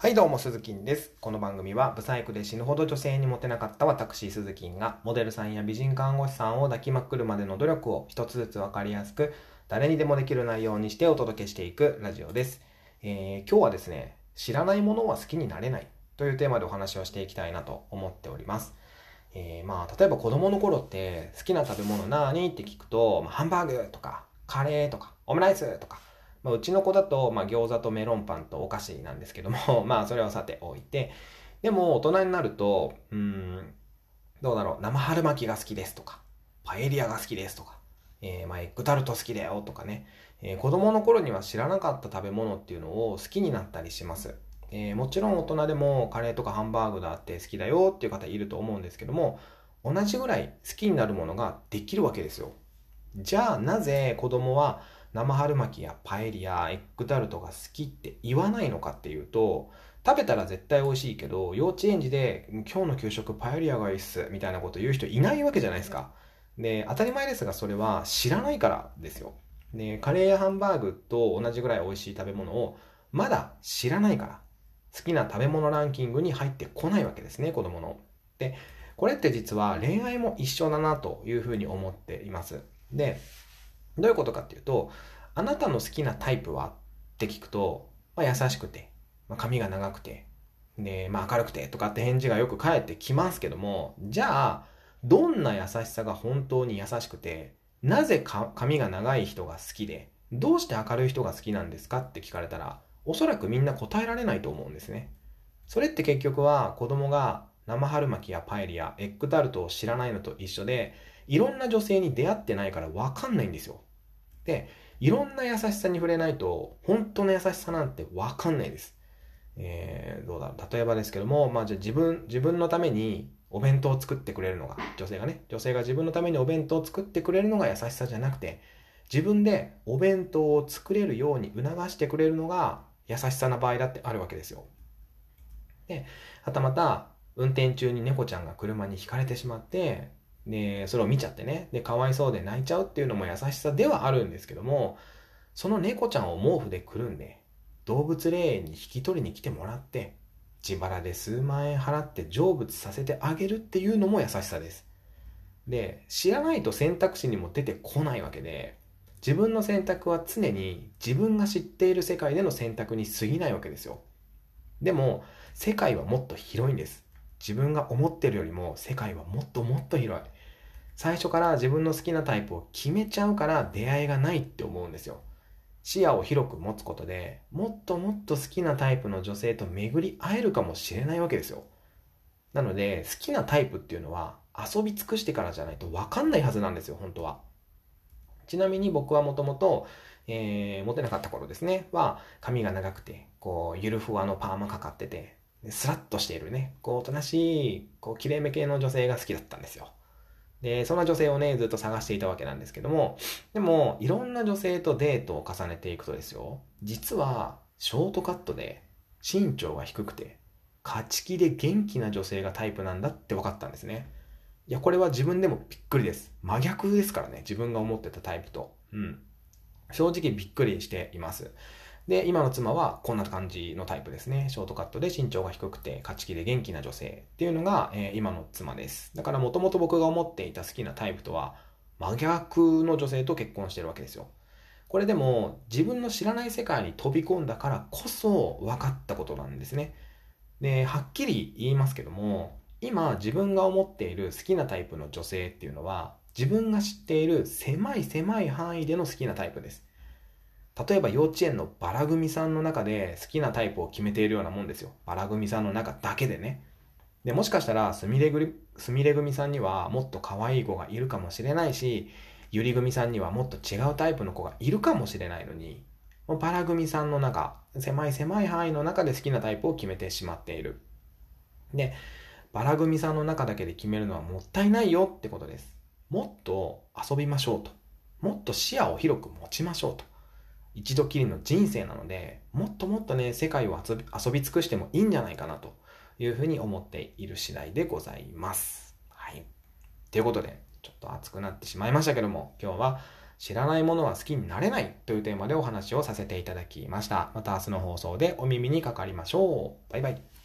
はいどうも、鈴木です。この番組は、ブサイクで死ぬほど女性にモテなかった私、鈴木が、モデルさんや美人看護師さんを抱きまくるまでの努力を一つずつわかりやすく、誰にでもできる内容にしてお届けしていくラジオです。えー、今日はですね、知らないものは好きになれないというテーマでお話をしていきたいなと思っております。えー、まあ、例えば子供の頃って好きな食べ物何？って聞くと、まあ、ハンバーグとか、カレーとか、オムライスとか、まあ、うちの子だと、まあ、餃子とメロンパンとお菓子なんですけども、まあ、それはさておいて、でも、大人になると、うん、どうだろう、生春巻きが好きですとか、パエリアが好きですとか、えー、まあ、エッグタルト好きだよとかね、えー、子供の頃には知らなかった食べ物っていうのを好きになったりします。えー、もちろん大人でもカレーとかハンバーグだって好きだよっていう方いると思うんですけども、同じぐらい好きになるものができるわけですよ。じゃあなぜ子供は生春巻きやパエリア、エッグタルトが好きって言わないのかっていうと、食べたら絶対美味しいけど、幼稚園児で今日の給食パエリアがいいっす、みたいなこと言う人いないわけじゃないですか。で、当たり前ですがそれは知らないからですよ。で、カレーやハンバーグと同じぐらい美味しい食べ物をまだ知らないから、好きな食べ物ランキングに入ってこないわけですね、子供の。で、これって実は恋愛も一緒だなというふうに思っています。で、どういうことかっていうと、あなたの好きなタイプは？って聞くと、まあ、優しくて、まあ、髪が長くて、で、まあ、明るくてとかって返事がよく返ってきますけども、じゃあ、どんな優しさが本当に優しくて、なぜ髪が長い人が好きで、どうして明るい人が好きなんですかって聞かれたら、おそらくみんな答えられないと思うんですね。それって結局は子供が生春巻きやパエリア、エッグタルトを知らないのと一緒で、いろんな女性に出会ってないからわかんないんですよ。で、いろんな優しさに触れないと、本当の優しさなんてわかんないです。えー、どうだろう。例えばですけども、まあじゃあ自分、自分のためにお弁当を作ってくれるのが、女性がね、女性が自分のためにお弁当を作ってくれるのが優しさじゃなくて、自分でお弁当を作れるように促してくれるのが優しさな場合だってあるわけですよ。で、はたまた、運転中に猫ちゃんが車にひかれてしまって、で、それを見ちゃってね、で、かわいそうで泣いちゃうっていうのも優しさではあるんですけども、その猫ちゃんを毛布でくるんで、動物霊園に引き取りに来てもらって、自腹で数万円払って成仏させてあげるっていうのも優しさです。で、知らないと選択肢にも出てこないわけで、自分の選択は常に自分が知っている世界での選択に過ぎないわけですよ。でも、世界はもっと広いんです。自分が思ってるよりも世界はもっともっと広い。最初から自分の好きなタイプを決めちゃうから出会いがないって思うんですよ。視野を広く持つことでもっともっと好きなタイプの女性と巡り会えるかもしれないわけですよ。なので好きなタイプっていうのは遊び尽くしてからじゃないと分かんないはずなんですよ、本当は。ちなみに僕はもともと、えー、モテなかった頃ですね、は髪が長くて、こう、ゆるふわのパーマかかってて、スラッとしているね、こう、おとなしい、こう、綺麗め系の女性が好きだったんですよ。で、そんな女性をね、ずっと探していたわけなんですけども、でも、いろんな女性とデートを重ねていくとですよ、実は、ショートカットで、身長が低くて、勝ち気で元気な女性がタイプなんだって分かったんですね。いや、これは自分でもびっくりです。真逆ですからね、自分が思ってたタイプと。うん。正直びっくりしています。で、今の妻はこんな感じのタイプですね。ショートカットで身長が低くて、勝ち気で元気な女性っていうのが、えー、今の妻です。だからもともと僕が思っていた好きなタイプとは、真逆の女性と結婚してるわけですよ。これでも自分の知らない世界に飛び込んだからこそ分かったことなんですね。で、はっきり言いますけども、今自分が思っている好きなタイプの女性っていうのは、自分が知っている狭い狭い範囲での好きなタイプです。例えば幼稚園のバラ組さんの中で好きなタイプを決めているようなもんですよ。バラ組さんの中だけでね。で、もしかしたらすみれぐすみれ組さんにはもっと可愛い子がいるかもしれないし、ゆり組さんにはもっと違うタイプの子がいるかもしれないのに、バラ組さんの中、狭い狭い範囲の中で好きなタイプを決めてしまっている。で、バラ組さんの中だけで決めるのはもったいないよってことです。もっと遊びましょうと。もっと視野を広く持ちましょうと。一度きりの人生なので、もっともっとね、世界を遊び遊び尽くしてもいいんじゃないかなというふうに思っている次第でございます。はい。ということで、ちょっと熱くなってしまいましたけども、今日は知らないものは好きになれないというテーマでお話をさせていただきました。また明日の放送でお耳にかかりましょう。バイバイ。